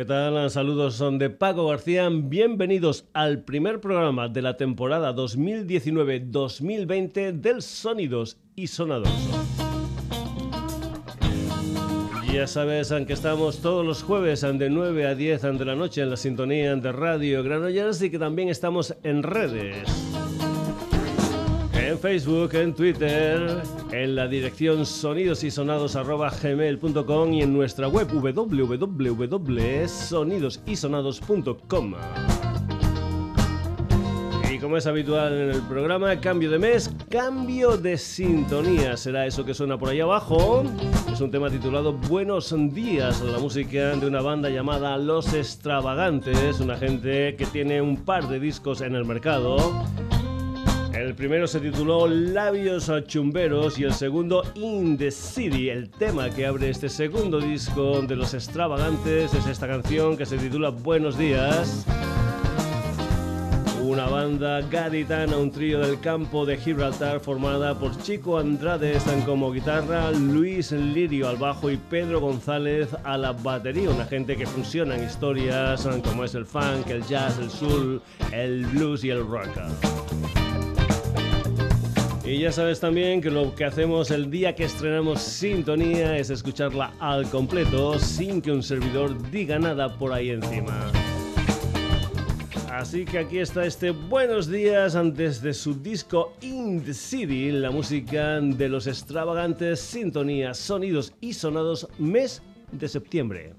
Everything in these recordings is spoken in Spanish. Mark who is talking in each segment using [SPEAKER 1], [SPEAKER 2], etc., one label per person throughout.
[SPEAKER 1] ¿Qué tal? Saludos son de Paco García. Bienvenidos al primer programa de la temporada 2019-2020 del Sonidos y Sonados. Ya sabes, aunque estamos todos los jueves de 9 a 10 de la noche en la sintonía de Radio Granollers y que también estamos en redes en Facebook, en Twitter, en la dirección sonidosysonados.gmail.com y en nuestra web www.sonidosysonados.com. Y como es habitual en el programa, cambio de mes, cambio de sintonía. Será eso que suena por ahí abajo. Es un tema titulado Buenos días, la música de una banda llamada Los Extravagantes, una gente que tiene un par de discos en el mercado el primero se tituló Labios Chumberos y el segundo In the City. El tema que abre este segundo disco de los extravagantes es esta canción que se titula Buenos días. Una banda gaditana, un trío del campo de Gibraltar formada por Chico Andrade están como guitarra, Luis Lirio al bajo y Pedro González a la batería. Una gente que fusiona en historias como es el funk, el jazz, el soul, el blues y el rock. Y ya sabes también que lo que hacemos el día que estrenamos Sintonía es escucharla al completo sin que un servidor diga nada por ahí encima. Así que aquí está este Buenos días antes de su disco In the City, la música de los extravagantes Sintonía, Sonidos y Sonados mes de septiembre.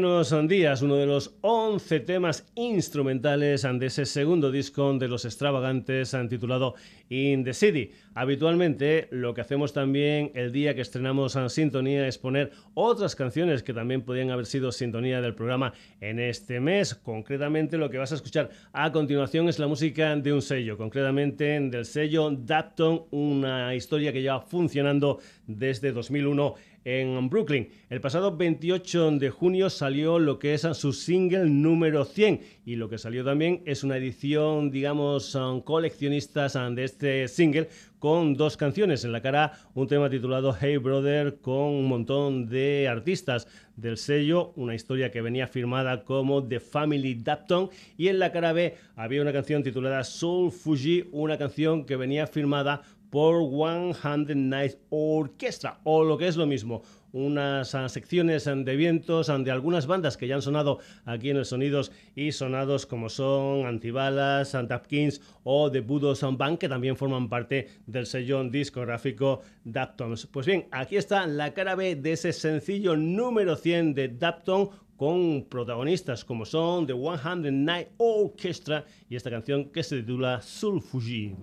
[SPEAKER 1] Buenos días, uno de los 11 temas instrumentales de ese segundo disco de los extravagantes titulado In the City. Habitualmente lo que hacemos también el día que estrenamos en Sintonía es poner otras canciones que también podían haber sido sintonía del programa en este mes. Concretamente lo que vas a escuchar a continuación es la música de un sello, concretamente del sello Dapton, una historia que lleva funcionando desde 2001 en Brooklyn. El pasado 28 de junio salió lo que es su single número 100 y lo que salió también es una edición, digamos, coleccionistas de este single con dos canciones. En la cara un tema titulado Hey Brother con un montón de artistas del sello, una historia que venía firmada como The Family Dapton y en la cara B había una canción titulada Soul Fuji, una canción que venía firmada por One Hundred Night Orchestra, o lo que es lo mismo, unas ah, secciones ah, de vientos ah, de algunas bandas que ya han sonado aquí en el Sonidos y Sonados, como son Antibalas, Kings o The Budo Sound Band, que también forman parte del sello discográfico Daptons. Pues bien, aquí está la cara B de ese sencillo número 100 de Dapton con protagonistas como son The Hundred Night Orchestra y esta canción que se titula Sul Fuji.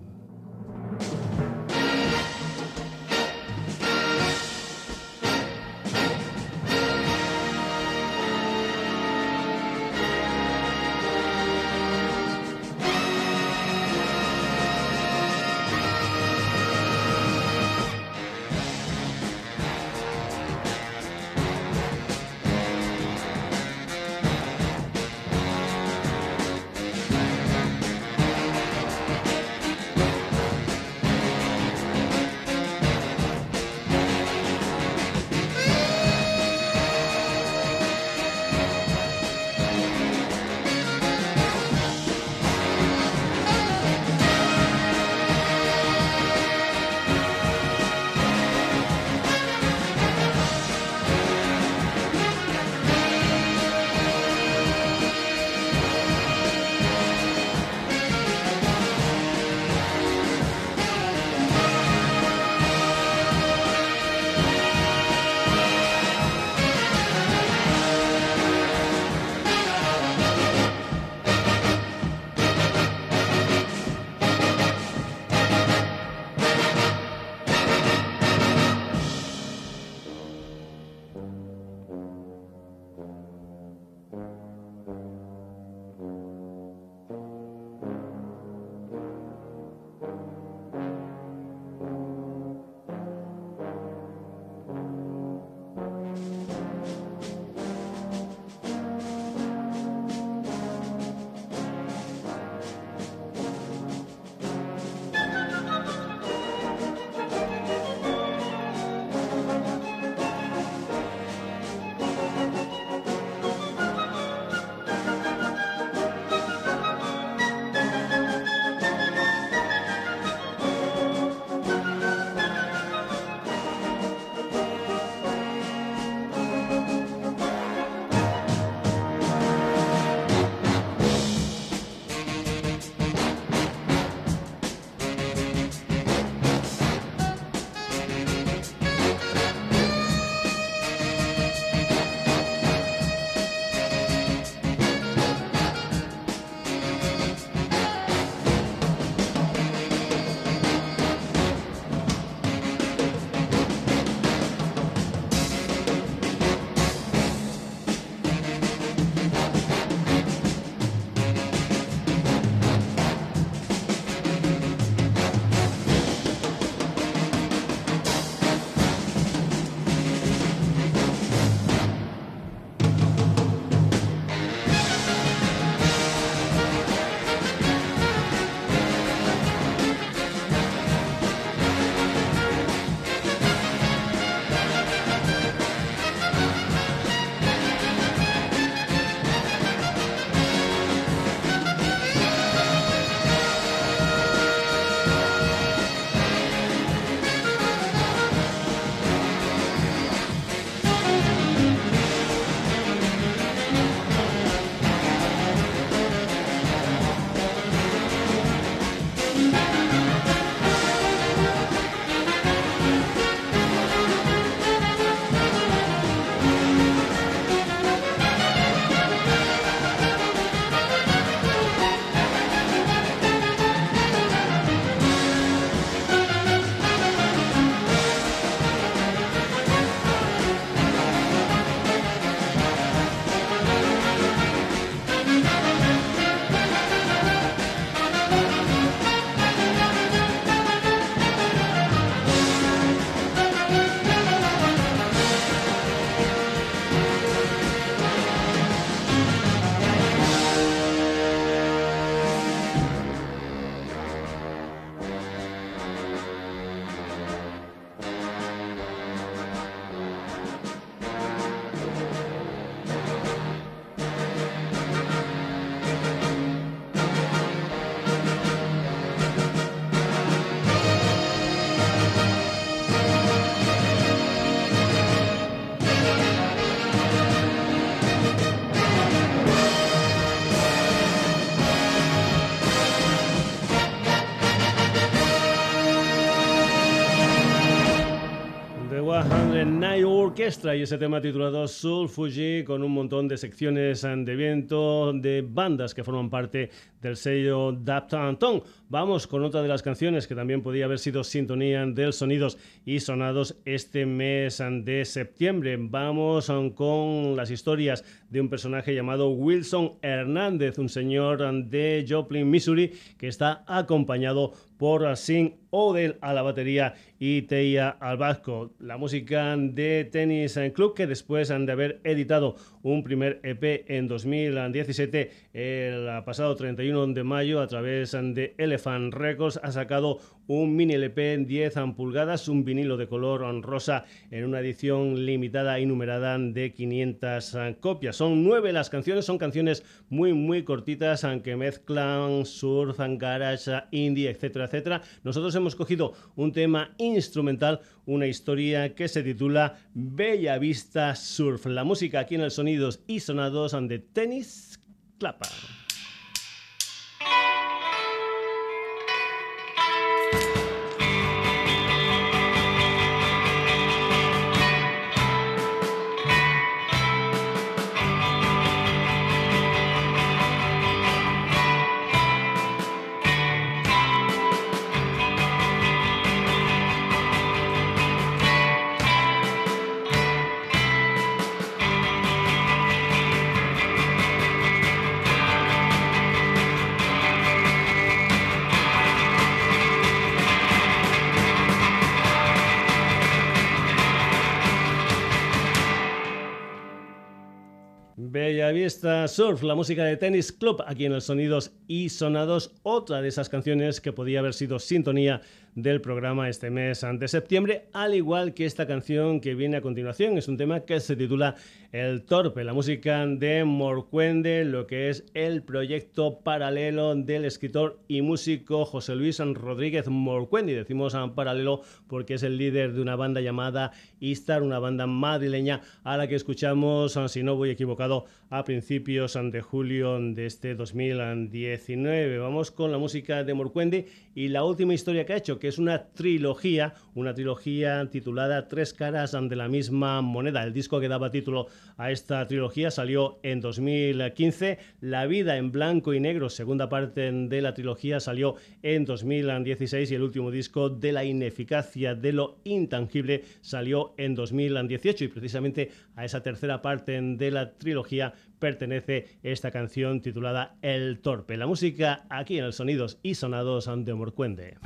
[SPEAKER 1] Orquesta y ese tema titulado Soul Fuji con un montón de secciones de viento de bandas que forman parte del sello Dapton. Vamos con otra de las canciones que también podía haber sido sintonía del sonidos y sonados este mes de septiembre. Vamos con las historias de un personaje llamado Wilson Hernández, un señor de Joplin, Missouri, que está acompañado por Sin Odell a la batería y Teia al vasco. La música de Tennis Club que después han de haber editado un primer EP en 2017, el pasado 31 de mayo a través de Elephant Records ha sacado un mini LP en 10 pulgadas, un vinilo de color rosa en una edición limitada y numerada de 500 copias. Son nueve las canciones, son canciones muy muy cortitas, aunque mezclan surf, garage, indie, etcétera, etcétera. Nosotros hemos cogido un tema instrumental, una historia que se titula Bella Vista Surf. La música aquí en el Sonidos y Sonados de Tenis Clapa. Vista Surf, la música de Tennis Club, aquí en el Sonidos y Sonados, otra de esas canciones que podía haber sido sintonía del programa este mes de septiembre, al igual que esta canción que viene a continuación. Es un tema que se titula El Torpe, la música de Morcuende, lo que es el proyecto paralelo del escritor y músico José Luis Rodríguez Morcuende. Decimos paralelo porque es el líder de una banda llamada Istar, una banda madrileña a la que escuchamos, si no voy equivocado, a principios de julio de este 2019. Vamos con la música de Morcuende y la última historia que ha hecho, que es una trilogía, una trilogía titulada Tres caras de la misma moneda. El disco que daba título a esta trilogía salió en 2015. La vida en blanco y negro, segunda parte de la trilogía, salió en 2016 y el último disco de la ineficacia de lo intangible salió en 2018 y precisamente a esa tercera parte de la trilogía pertenece esta canción titulada El Torpe. La música aquí en el Sonidos y Sonados de Morcuende.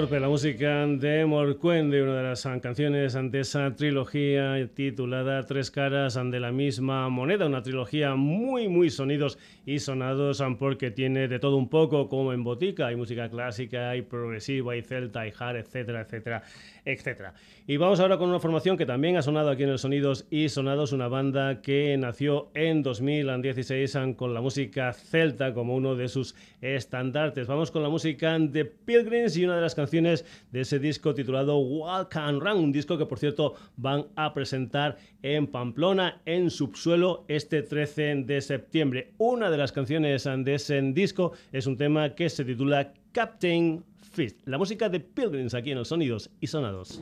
[SPEAKER 1] Torpe, la música de Morcuende, una de las canciones ante esa trilogía titulada Tres caras de la misma moneda, una trilogía muy, muy sonidos y sonados porque tiene de todo un poco, como en Botica, hay música clásica, hay progresiva, hay celta, hay hard, etcétera, etcétera, etcétera. Y vamos ahora con una formación que también ha sonado aquí en el Sonidos y Sonados, una banda que nació en 2016 con la música celta como uno de sus estandartes. Vamos con la música de Pilgrims y una de las canciones de ese disco titulado Walk and Run, un disco que por cierto van a presentar en Pamplona, en Subsuelo, este 13 de septiembre. Una de las canciones de ese disco es un tema que se titula Captain La música de Pilgrims aquí en los Sonidos y Sonados.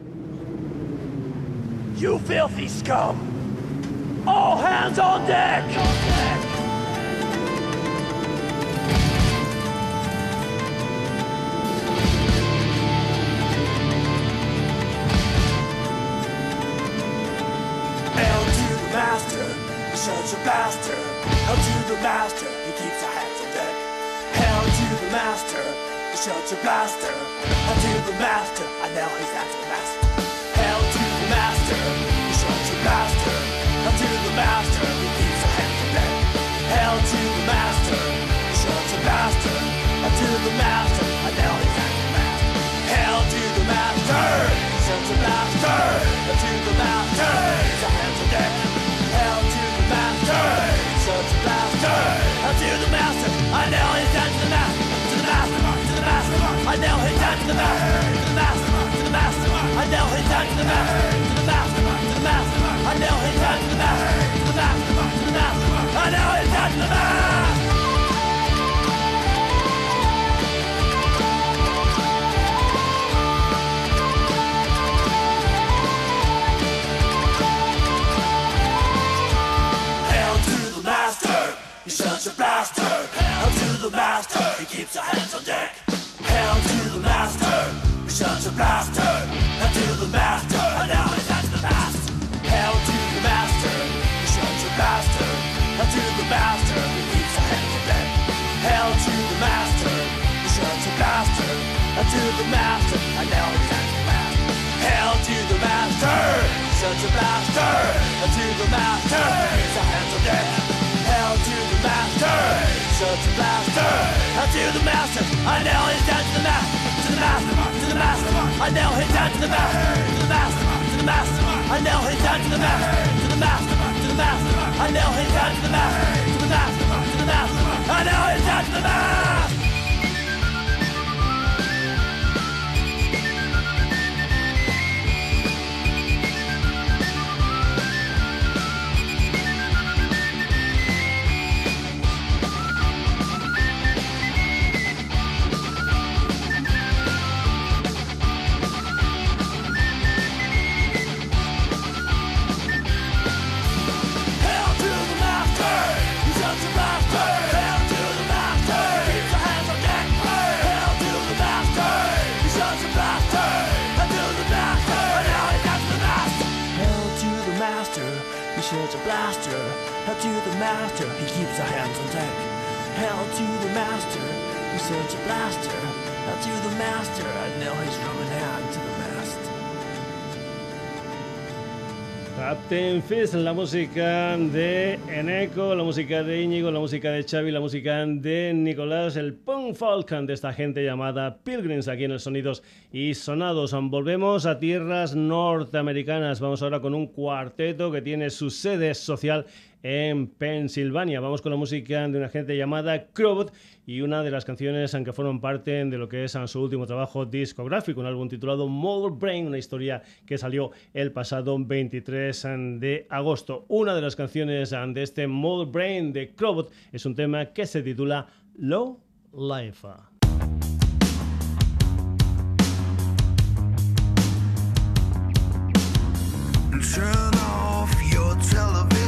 [SPEAKER 2] You filthy scum! All hands on deck! Hail to the master, such a bastard. Hail to the master, he keeps the hands on deck. Hail to the master, such a blaster. Hail to the master, I know he's after the master. Hail to the master, such a bastard. Hail to the master, he keeps the hands on deck. Hail to the master, such a bastard. Hail to the master, I know he's after the master. Hail to the master, such a blaster. Hail to the master, keeps the hands on deck. Hail to the master, such a blaster. Hail to the master, I know he's after the master. Master, I know he's after the master. To the master, to the master, I know he's after the master. To the master, to the master, I know he's after the master. To the master, to the master, I the master. Hail to the master, he's such a bastard. Hail to the master, he keeps the hands on deck. Hail to the master, he's such a bastard. Hail to the master, and now he's at the mast. Hail to the master, he's such a bastard. Hail to the master, he keeps the hands on deck. Hail to the master, he's such a bastard. Hail to the master, and now he's at the mast. Hail to the master, such a bastard. Hail to the master, keeps the hands on deck. Hail to the master, such a blaster. Hail to the master, I know he's down to the master, to the master, to the master. I know he's down to the master, to the master, to the master. I know he's down to the master, to the master, to the master. I know he's down to the master, to the master, to the master. I know he's down to the master. Master, he keeps the hands on deck. To the master, a blaster. To the master, and now he's hand to the mast.
[SPEAKER 1] Captain Fist, la música de Eneco, la música de Íñigo, la música de Xavi, la música de Nicolás, el punk Falcon de esta gente llamada Pilgrims aquí en el Sonidos y Sonados. Volvemos a tierras norteamericanas. Vamos ahora con un cuarteto que tiene su sede social en Pensilvania. Vamos con la música de una gente llamada Crowbot y una de las canciones que forman parte de lo que es su último trabajo discográfico, un álbum titulado Mother Brain, una historia que salió el pasado 23 de agosto. Una de las canciones de este Mother Brain de Crowbot es un tema que se titula Low Life.
[SPEAKER 3] Turn off your television.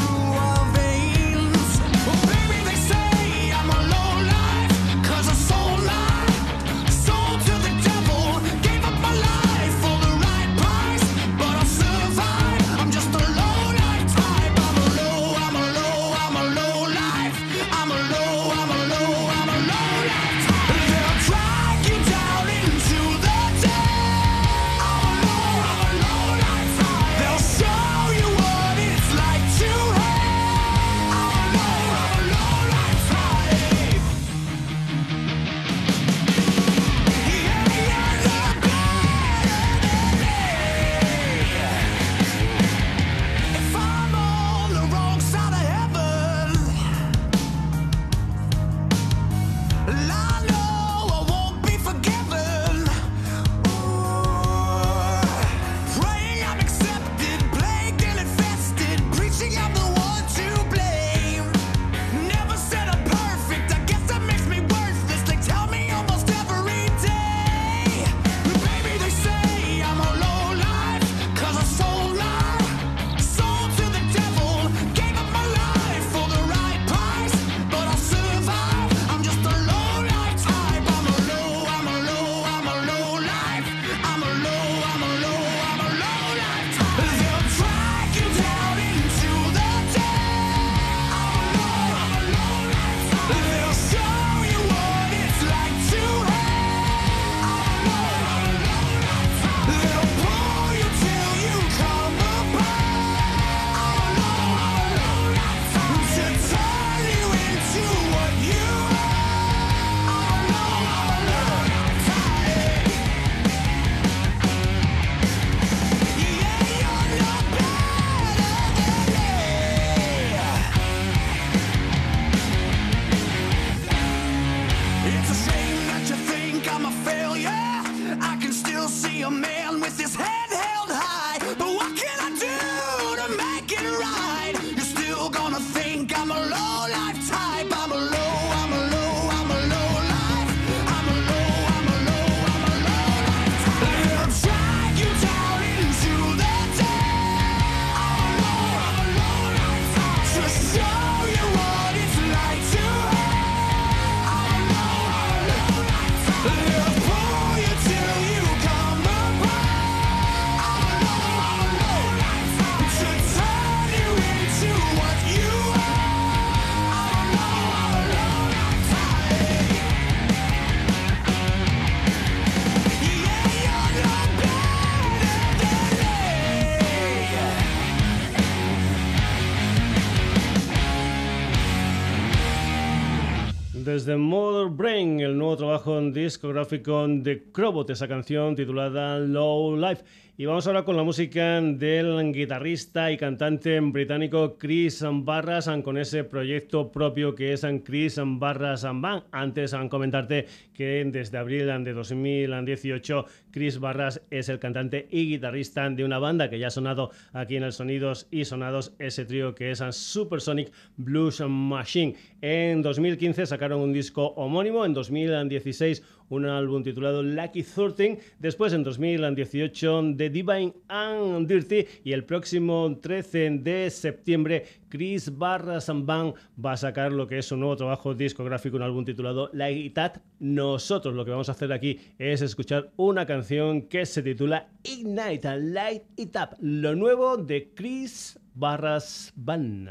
[SPEAKER 1] desde Mother Brain, el nuevo trabajo discográfico de Crobot, esa canción titulada Low Life. Y vamos ahora con la música del guitarrista y cantante británico Chris Barras con ese proyecto propio que es Chris Barras Band. Antes han comentarte que desde abril de 2018 Chris Barras es el cantante y guitarrista de una banda que ya ha sonado aquí en el Sonidos y Sonados, ese trío que es Supersonic Blues Machine. En 2015 sacaron un disco homónimo, en 2016 un álbum titulado Lucky 13, después en 2018 The Divine and Dirty y el próximo 13 de septiembre Chris Barra Band va a sacar lo que es su nuevo trabajo discográfico, un álbum titulado Light It Nosotros lo que vamos a hacer aquí es escuchar una canción que se titula Ignite, Light It Up, lo nuevo de Chris Barras Band.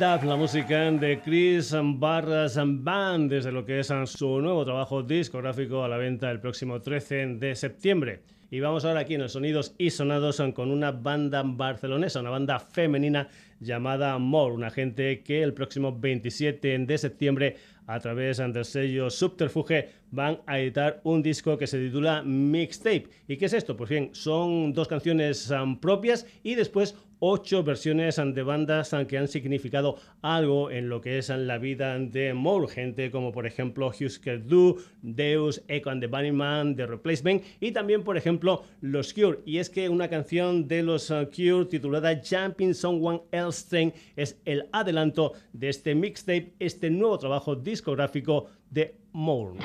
[SPEAKER 1] La música de Chris Barras Band, desde lo que es su nuevo trabajo discográfico a la venta el próximo 13 de septiembre. Y vamos ahora aquí en los Sonidos y Sonados con una banda barcelonesa, una banda femenina llamada More, una gente que el próximo 27 de septiembre a través del sello Subterfuge van a editar un disco que se titula Mixtape. ¿Y qué es esto? Pues bien, son dos canciones propias y después ocho versiones de bandas que han significado algo en lo que es la vida de Moore, gente como por ejemplo Husker Du, Deus, Echo and the Bunnyman, The Replacement y también por ejemplo los Cure. Y es que una canción de los uh, Cure titulada Jumping Someone Else Train es el adelanto de este mixtape, este nuevo trabajo discográfico de Moore.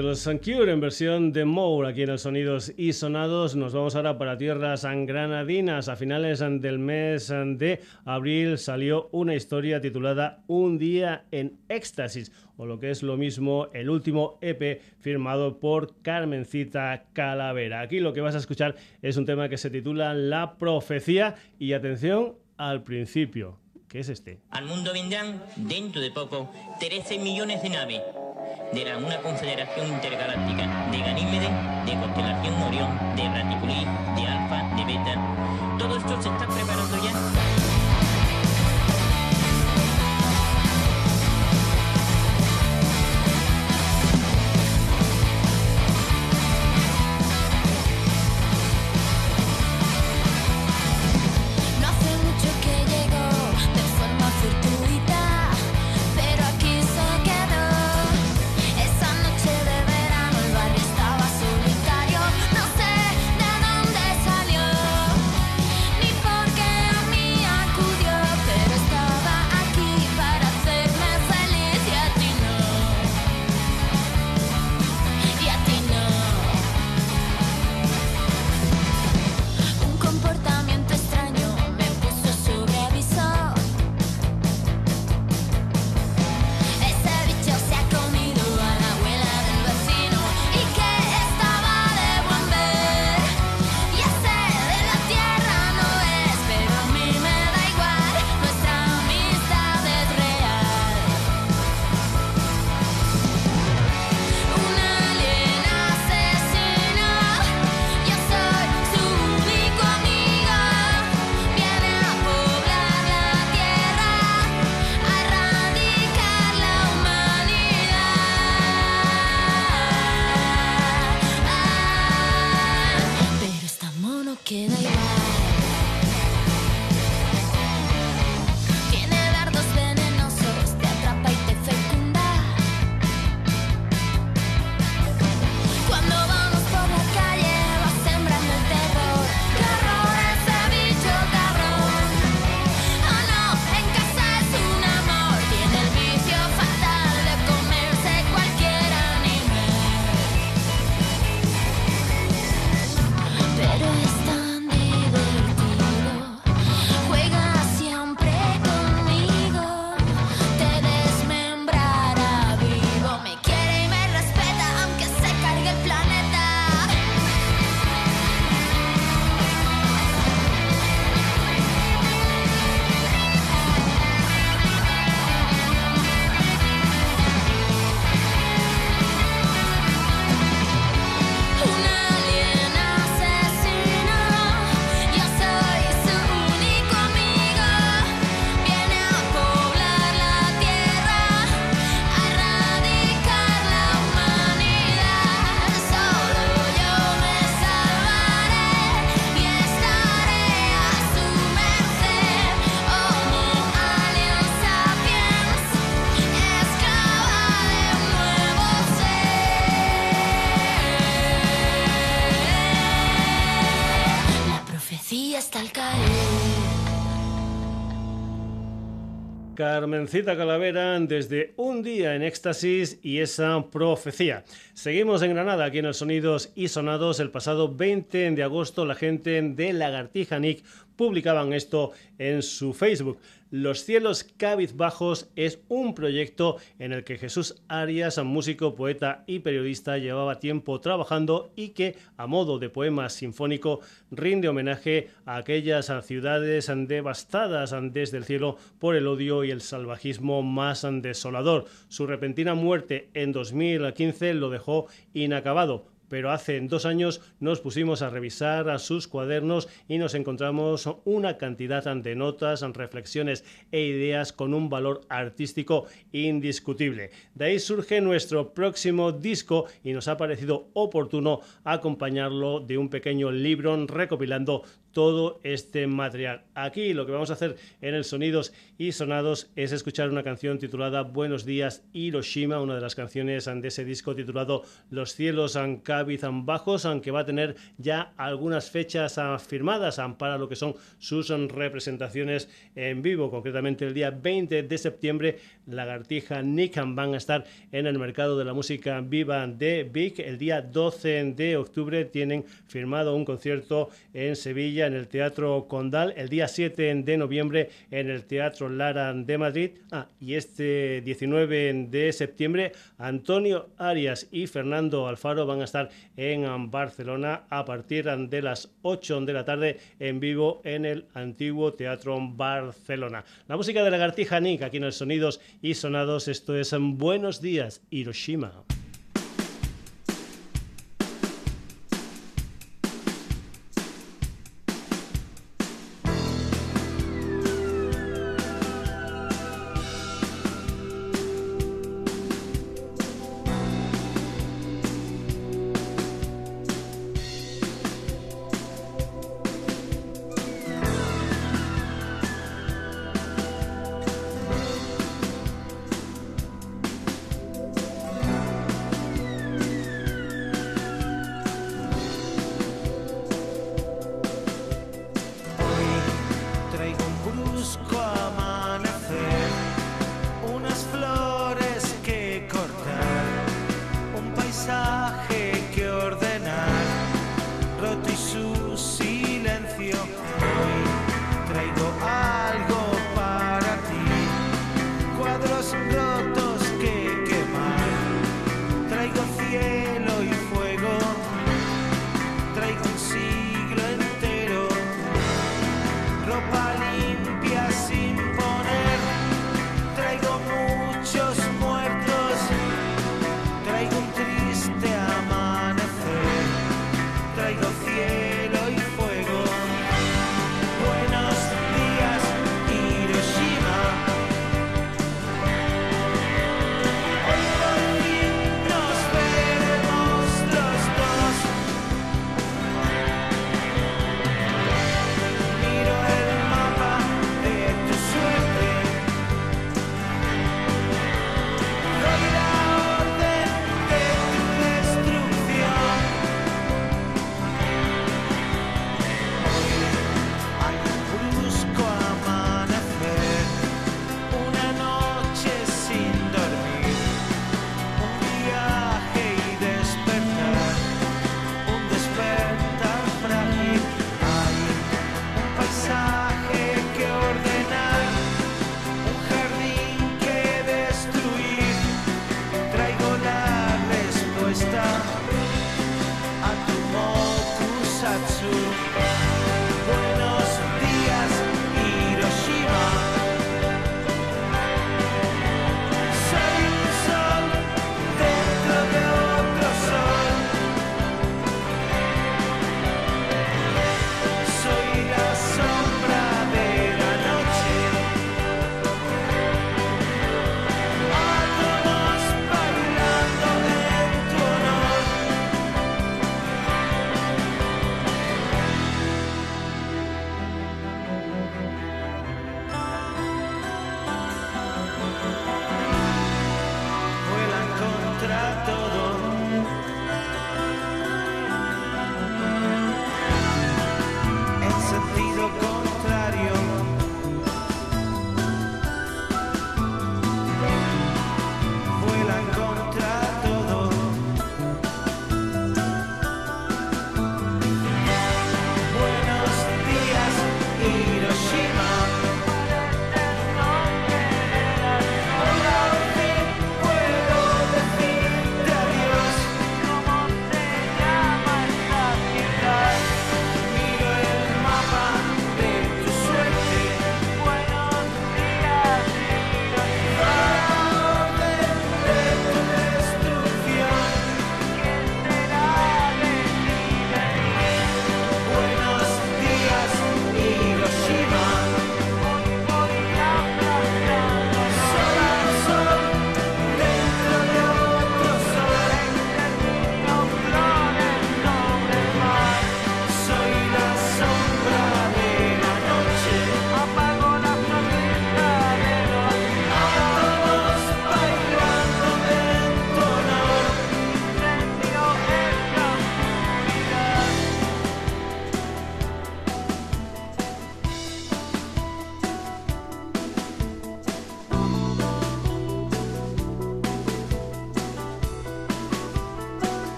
[SPEAKER 1] De los Cure en versión de Moore aquí en el Sonidos y Sonados. Nos vamos ahora para tierras granadinas. A finales del mes de abril salió una historia titulada Un día en éxtasis, o lo que es lo mismo, el último EP firmado por Carmencita Calavera. Aquí lo que vas a escuchar es un tema que se titula La Profecía y atención al principio. ¿Qué es este?
[SPEAKER 4] Al mundo vendrán, dentro de poco, 13 millones de naves de la, una confederación intergaláctica de Ganímedes, de constelación Orión, de Raticulí, de Alfa, de Beta. Todo esto se está preparando ya
[SPEAKER 1] Carmencita Calavera desde Un día en éxtasis y esa profecía. Seguimos en Granada, aquí en el Sonidos y Sonados. El pasado 20 de agosto la gente de Lagartija Nick publicaban esto en su Facebook. Los cielos cabizbajos es un proyecto en el que Jesús Arias, músico, poeta y periodista, llevaba tiempo trabajando y que, a modo de poema sinfónico, rinde homenaje a aquellas ciudades devastadas desde el cielo por el odio y el salvajismo más desolador. Su repentina muerte en 2015 lo dejó inacabado pero hace dos años nos pusimos a revisar a sus cuadernos y nos encontramos una cantidad de notas, reflexiones e ideas con un valor artístico indiscutible. De ahí surge nuestro próximo disco y nos ha parecido oportuno acompañarlo de un pequeño libro recopilando todo este material. Aquí lo que vamos a hacer en el Sonidos y Sonados es escuchar una canción titulada Buenos días Hiroshima, una de las canciones de ese disco titulado Los cielos han bajos, aunque va a tener ya algunas fechas firmadas para lo que son sus representaciones en vivo. Concretamente el día 20 de septiembre, Lagartija Nick van a estar en el mercado de la música viva de Vic. El día 12 de octubre tienen firmado un concierto en Sevilla en el Teatro Condal, el día 7 de noviembre en el Teatro Lara de Madrid. Ah, y este 19 de septiembre, Antonio Arias y Fernando Alfaro van a estar en Barcelona a partir de las 8 de la tarde en vivo en el antiguo Teatro Barcelona. La música de Lagartija Nick aquí en el Sonidos y Sonados, esto es Buenos Días, Hiroshima.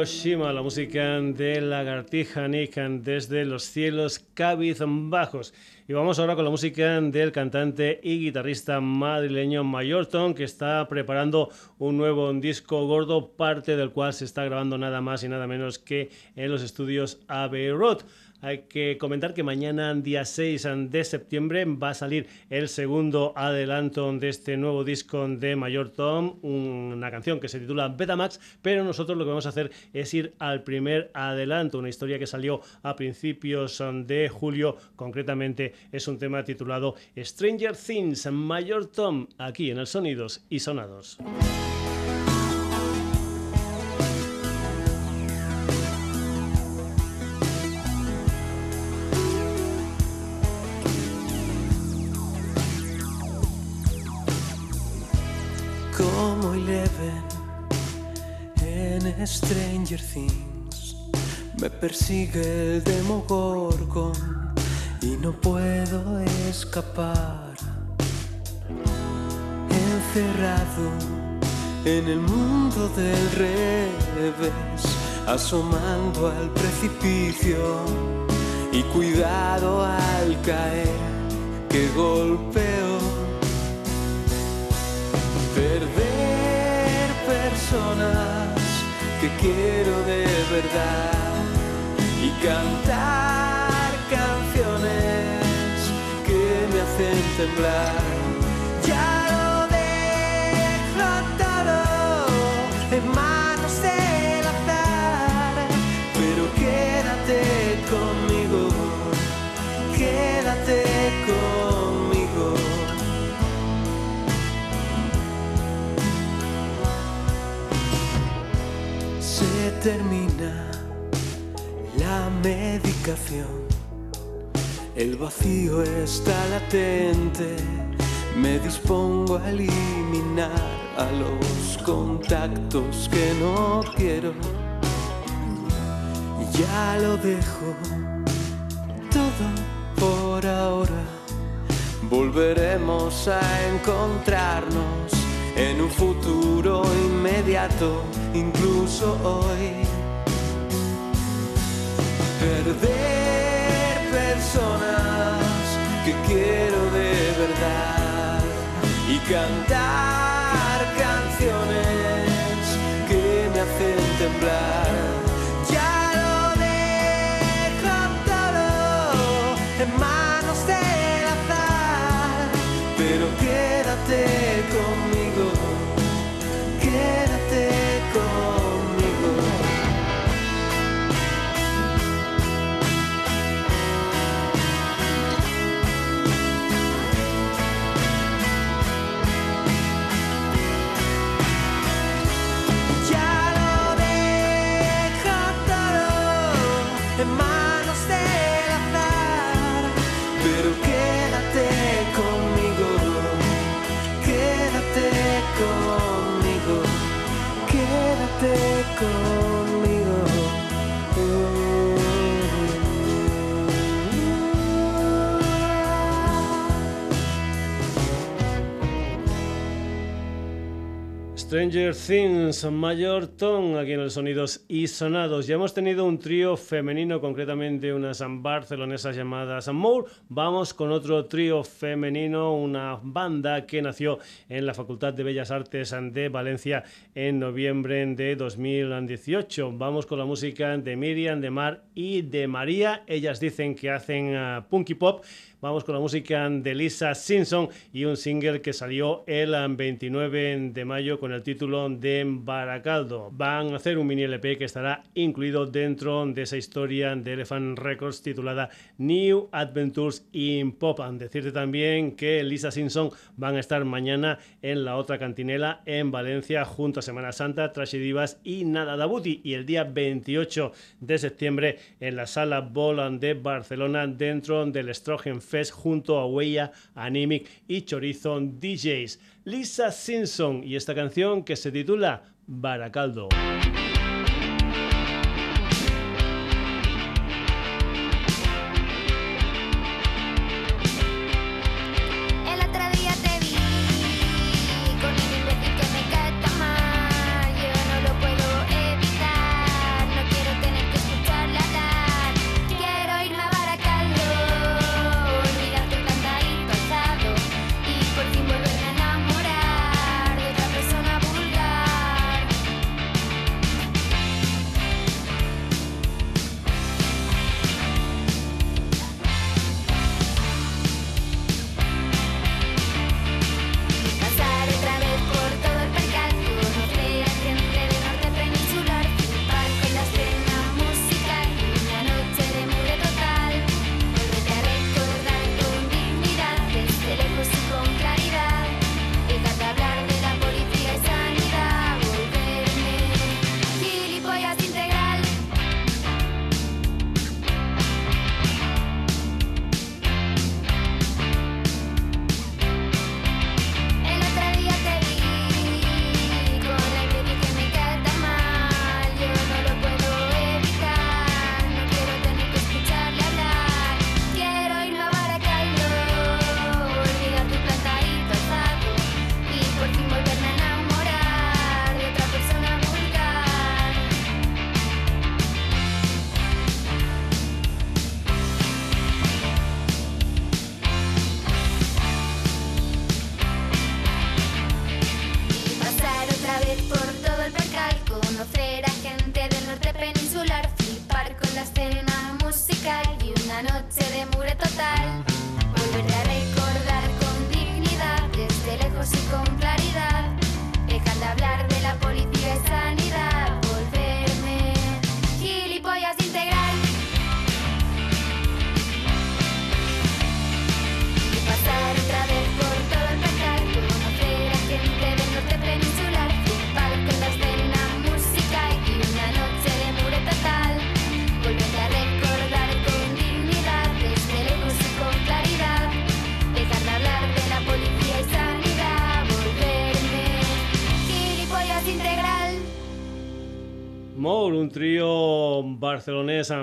[SPEAKER 1] Hiroshima, la música de Lagartija Nick desde los cielos bajos. Y vamos ahora con la música del cantante y guitarrista madrileño Mayorton, que está preparando un nuevo disco gordo, parte del cual se está grabando nada más y nada menos que en los estudios Abbey Road. Hay que comentar que mañana, día 6 de septiembre, va a salir el segundo adelanto de este nuevo disco de Mayor Tom, una canción que se titula Betamax, pero nosotros lo que vamos a hacer es ir al primer adelanto, una historia que salió a principios de julio, concretamente es un tema titulado Stranger Things, Mayor Tom, aquí en el Sonidos y Sonados.
[SPEAKER 5] Me persigue el Demogorgon y no puedo escapar. Encerrado en el mundo del revés, asomando al precipicio y cuidado al caer, que golpeo. Perder personas que quiero de verdad cantar canciones que me hacen temblar. Ya lo dejo todo en manos del azar, pero quédate conmigo, quédate conmigo. termina la El vacío está latente, me dispongo a eliminar a los contactos que no quiero. Ya lo dejo todo por ahora. Volveremos a encontrarnos en un futuro inmediato incluso hoy. Perder personas que quiero de verdad y cantar canciones que me hacen temblar. Ya lo dejo todo en
[SPEAKER 1] Stranger Things, Mayor Tom, aquí en los Sonidos y Sonados. Ya hemos tenido un trío femenino, concretamente unas barcelonesas llamadas Moore. Vamos con otro trío femenino, una banda que nació en la Facultad de Bellas Artes de Valencia en noviembre de 2018. Vamos con la música de Miriam, de Mar y de María. Ellas dicen que hacen uh, punky pop Vamos con la música de Lisa Simpson y un single que salió el 29 de mayo con el título de Baracaldo. Van a hacer un mini LP que estará incluido dentro de esa historia de Elephant Records titulada New Adventures in Pop. Decirte también que Lisa Simpson van a estar mañana en la otra cantinela en Valencia junto a Semana Santa, Trashy Divas y Nada Dabuti. Y el día 28 de septiembre en la sala Bolan de Barcelona dentro del Strogen Junto a Huella, Animic y Chorizo DJs. Lisa Simpson y esta canción que se titula Baracaldo.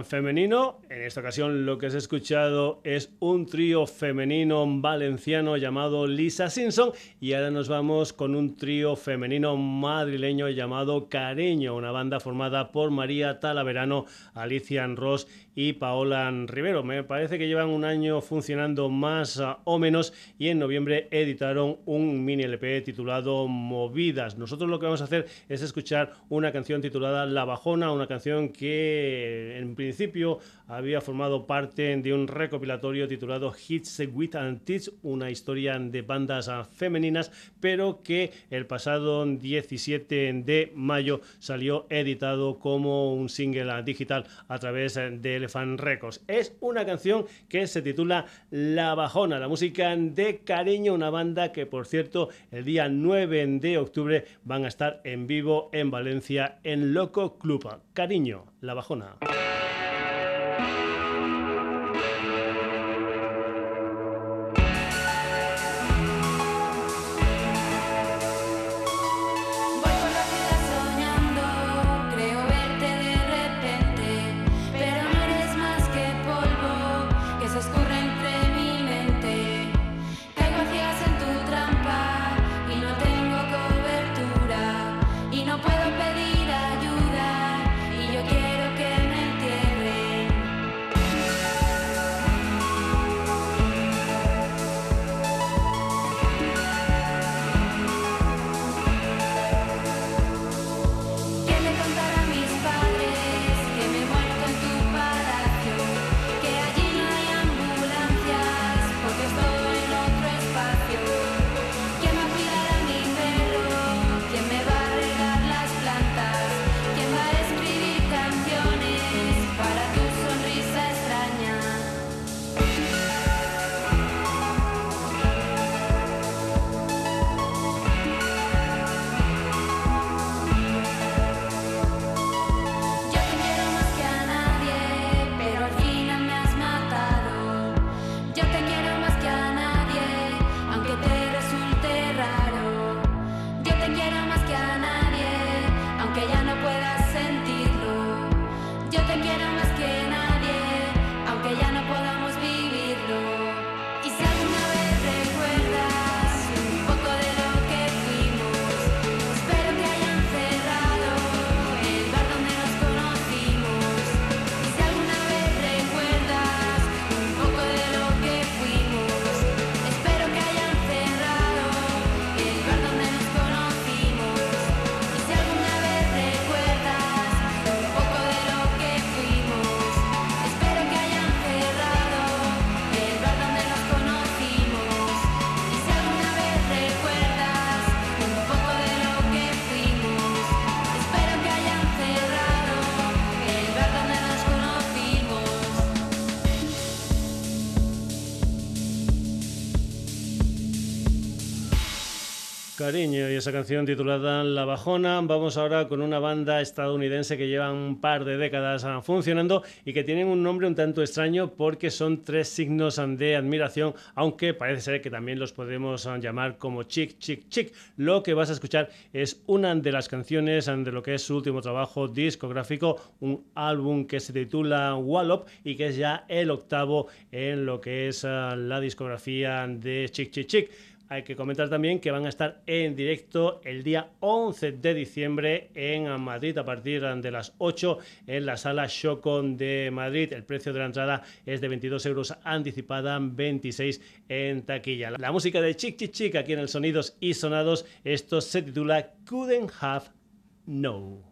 [SPEAKER 1] Femenino. En esta ocasión lo que has escuchado es un trío femenino valenciano llamado Lisa Simpson y ahora nos vamos con un trío femenino madrileño llamado Cariño, una banda formada por María Talaverano, Alicia Ross y Paola Rivero. Me parece que llevan un año funcionando más ah, o menos y en noviembre editaron un mini LP titulado Movidas. Nosotros lo que vamos a hacer es escuchar una canción titulada La Bajona, una canción que en principio había formado parte de un recopilatorio titulado Hits with and una historia de bandas ah, femeninas, pero que el pasado 17 de mayo salió editado como un single ah, digital a través del Fan Records. Es una canción que se titula La Bajona, la música de Cariño, una banda que por cierto el día 9 de octubre van a estar en vivo en Valencia en Loco Club. Cariño, La Bajona. Y esa canción titulada La Bajona. Vamos ahora con una banda estadounidense que lleva un par de décadas ah, funcionando y que tienen un nombre un tanto extraño porque son tres signos de admiración, aunque parece ser que también los podemos ah, llamar como chic, chic, chic. Lo que vas a escuchar es una de las canciones ah, de lo que es su último trabajo discográfico, un álbum que se titula Wallop y que es ya el octavo en lo que es la discografía de Chic, chic, chic. Hay que comentar también que van a estar en directo el día 11 de diciembre en Madrid a partir de las 8 en la sala Shocon de Madrid. El precio de la entrada es de 22 euros anticipada, 26 en taquilla. La música de Chic Chic Chic aquí en el Sonidos y Sonados, esto se titula Couldn't Have No.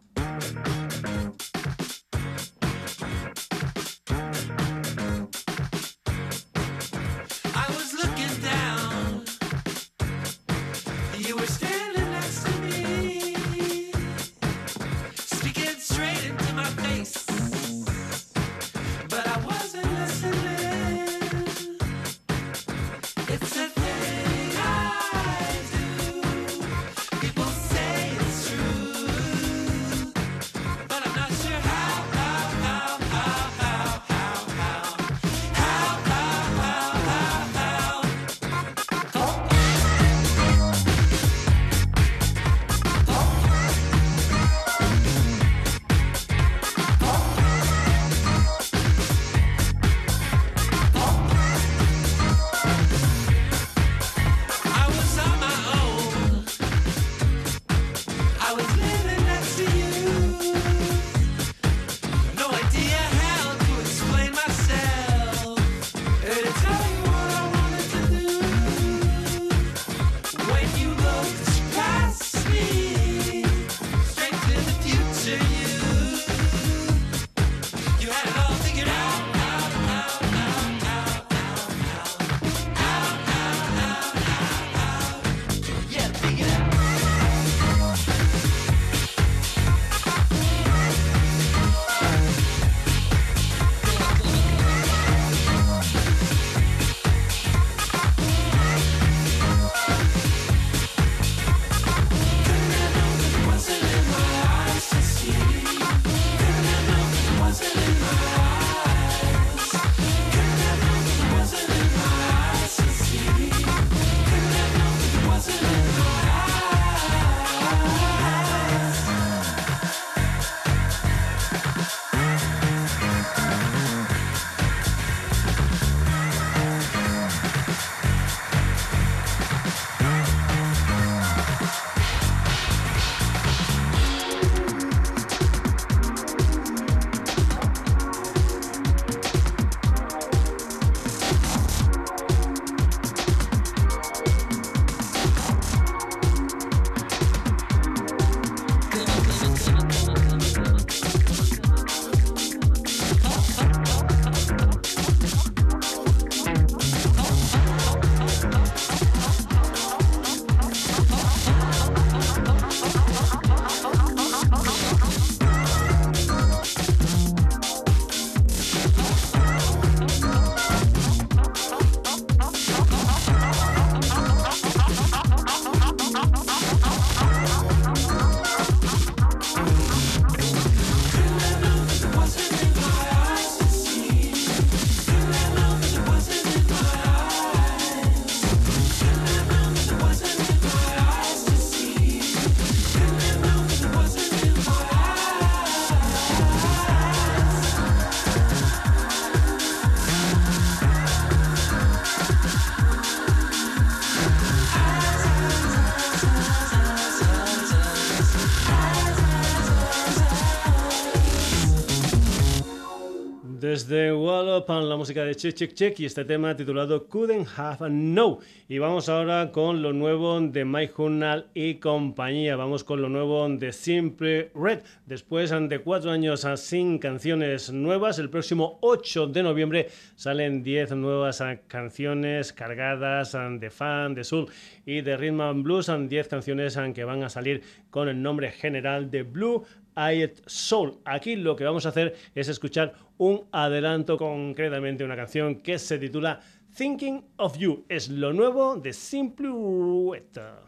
[SPEAKER 1] La música de Check Check Check y este tema titulado Couldn't Have No. Y vamos ahora con lo nuevo de Mike Hunnall y compañía. Vamos con lo nuevo de Simple Red. Después de cuatro años sin canciones nuevas, el próximo 8 de noviembre salen 10 nuevas canciones cargadas de fan, de soul y de rhythm and blues. 10 canciones que van a salir con el nombre general de Blue Eyed Soul. Aquí lo que vamos a hacer es escuchar un adelanto, concretamente una canción que se titula Thinking of You. Es lo nuevo de Simple Red.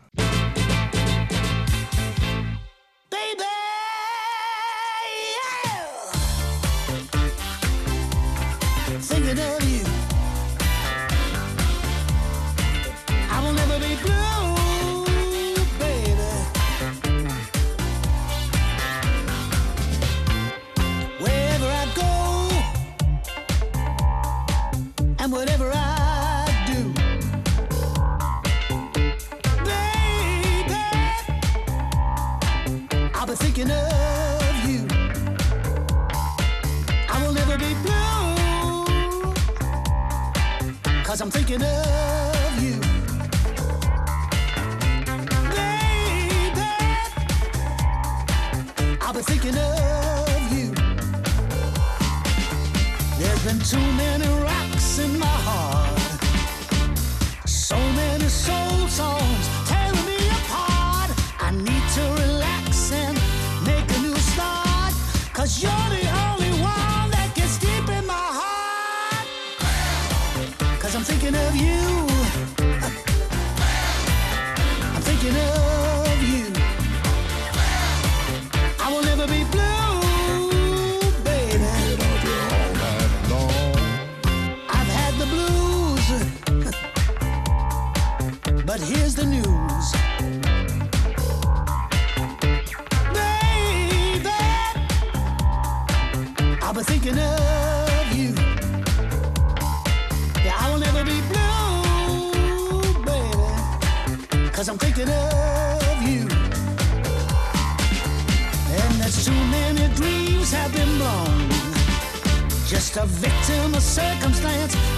[SPEAKER 1] Cause I'm thinking of you. Baby, I've been thinking of you. There's been too many rocks in my heart, so many soul songs Just a victim of circumstance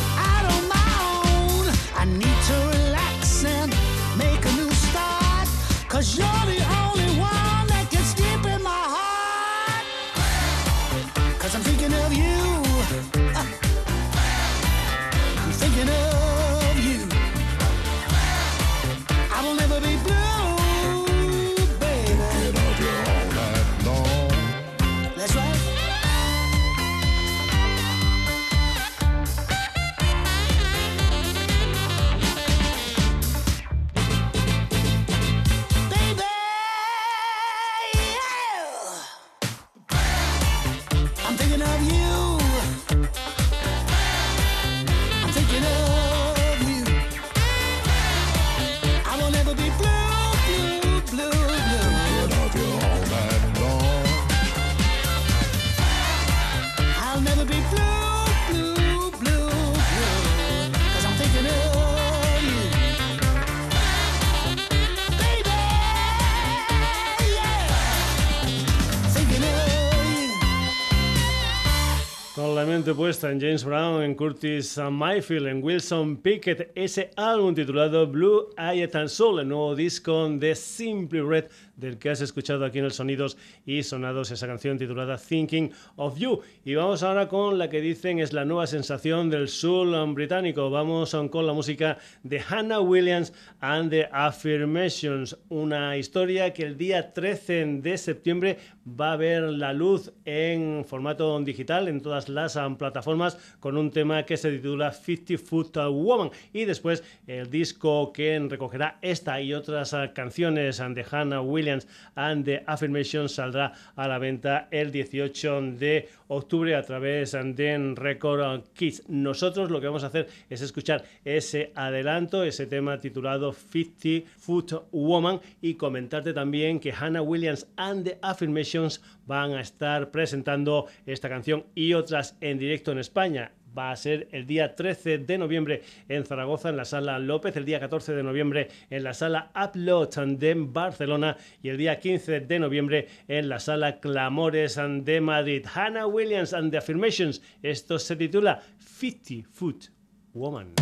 [SPEAKER 1] puesta en James Brown, en Curtis Mayfield, en Wilson Pickett, ese álbum titulado Blue Eyed and Soul, el nuevo disco de Simply Red del que has escuchado aquí en el Sonidos y Sonados esa canción titulada Thinking of You. Y vamos ahora con la que dicen es la nueva sensación del soul británico. Vamos con la música de Hannah Williams and the Affirmations, una historia que el día 13 de septiembre va a ver la luz en formato digital en todas las plataformas con un tema que se titula 50 Foot Woman y después el disco que recogerá esta y otras canciones de Hannah Williams and the Affirmation saldrá a la venta el 18 de octubre a través de Record Kids. Nosotros lo que vamos a hacer es escuchar ese adelanto, ese tema titulado 50 Foot Woman y comentarte también que Hannah Williams and the Affirmations van a estar presentando esta canción y otras en directo en España
[SPEAKER 6] va a ser el día 13 de noviembre en Zaragoza, en la sala López, el día 14 de noviembre en la sala Upload de Barcelona y el día 15 de noviembre en la sala Clamores de Madrid. Hannah Williams and the Affirmations. Esto se titula 50 Foot Woman.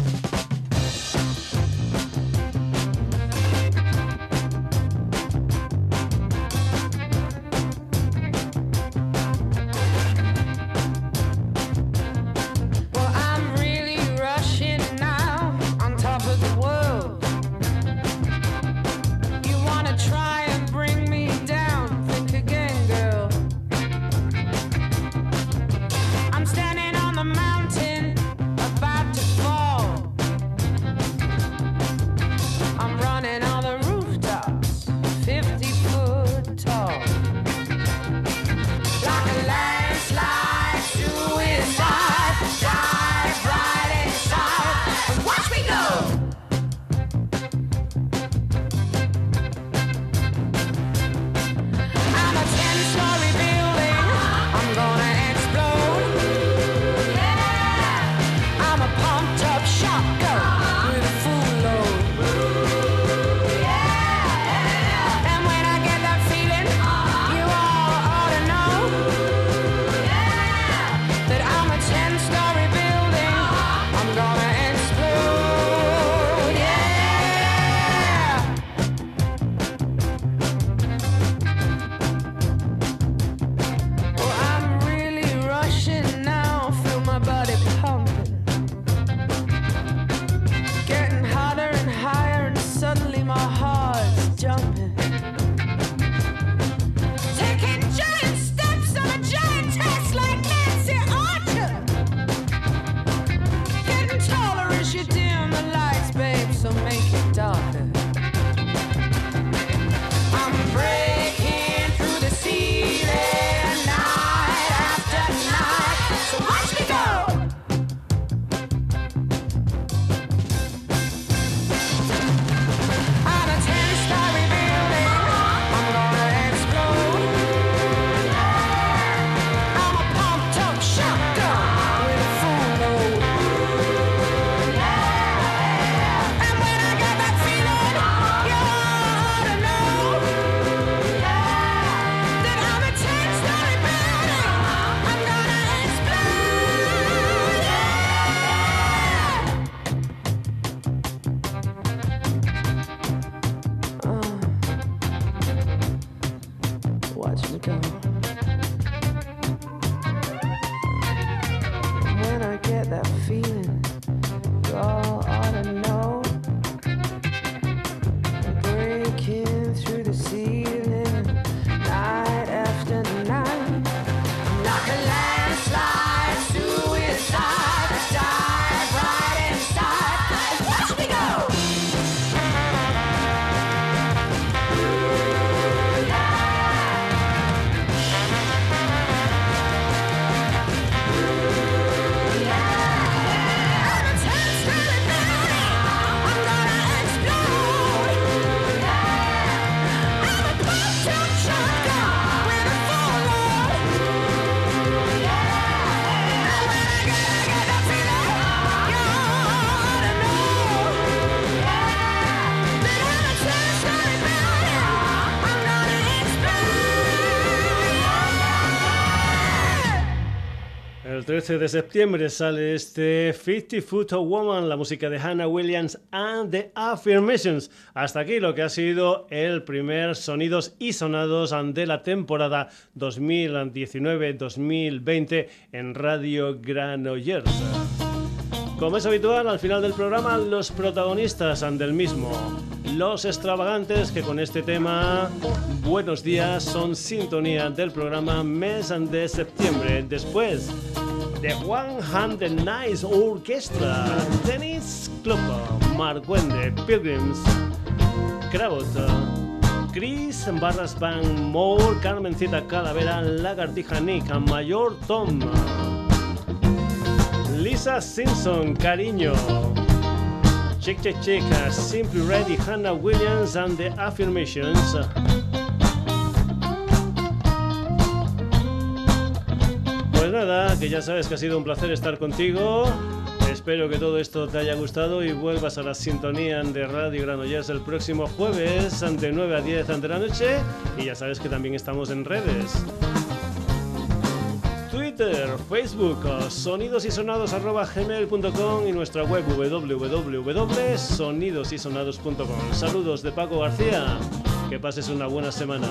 [SPEAKER 6] 13 de septiembre sale este 50 Foot Woman, la música de Hannah Williams and the Affirmations. Hasta aquí lo que ha sido el primer Sonidos y Sonados de la temporada 2019-2020 en Radio Granollers. Como es habitual, al final del programa, los protagonistas del mismo. Los extravagantes que con este tema, buenos días, son sintonía del programa mes de septiembre. Después, The One Hundred Nice Orchestra, Dennis Club, Mark Wende, Pilgrims, Kravot, Chris Barras Band, More, Carmencita Calavera, Lagartija Nick, Mayor Tom. Lisa Simpson, Cariño. Chick Chick Chick, Simply Ready, Hannah Williams and the Affirmations.
[SPEAKER 1] Que ya sabes que ha sido un placer estar contigo. Espero que todo esto te haya gustado y vuelvas a la sintonía de Radio Granollers el próximo jueves, ante 9 a 10 ante la noche. Y ya sabes que también estamos en redes. Twitter, Facebook, sonidosysonados.gmail.com y nuestra web www.sonidosysonados.com. Saludos de Paco García. Que pases una buena semana.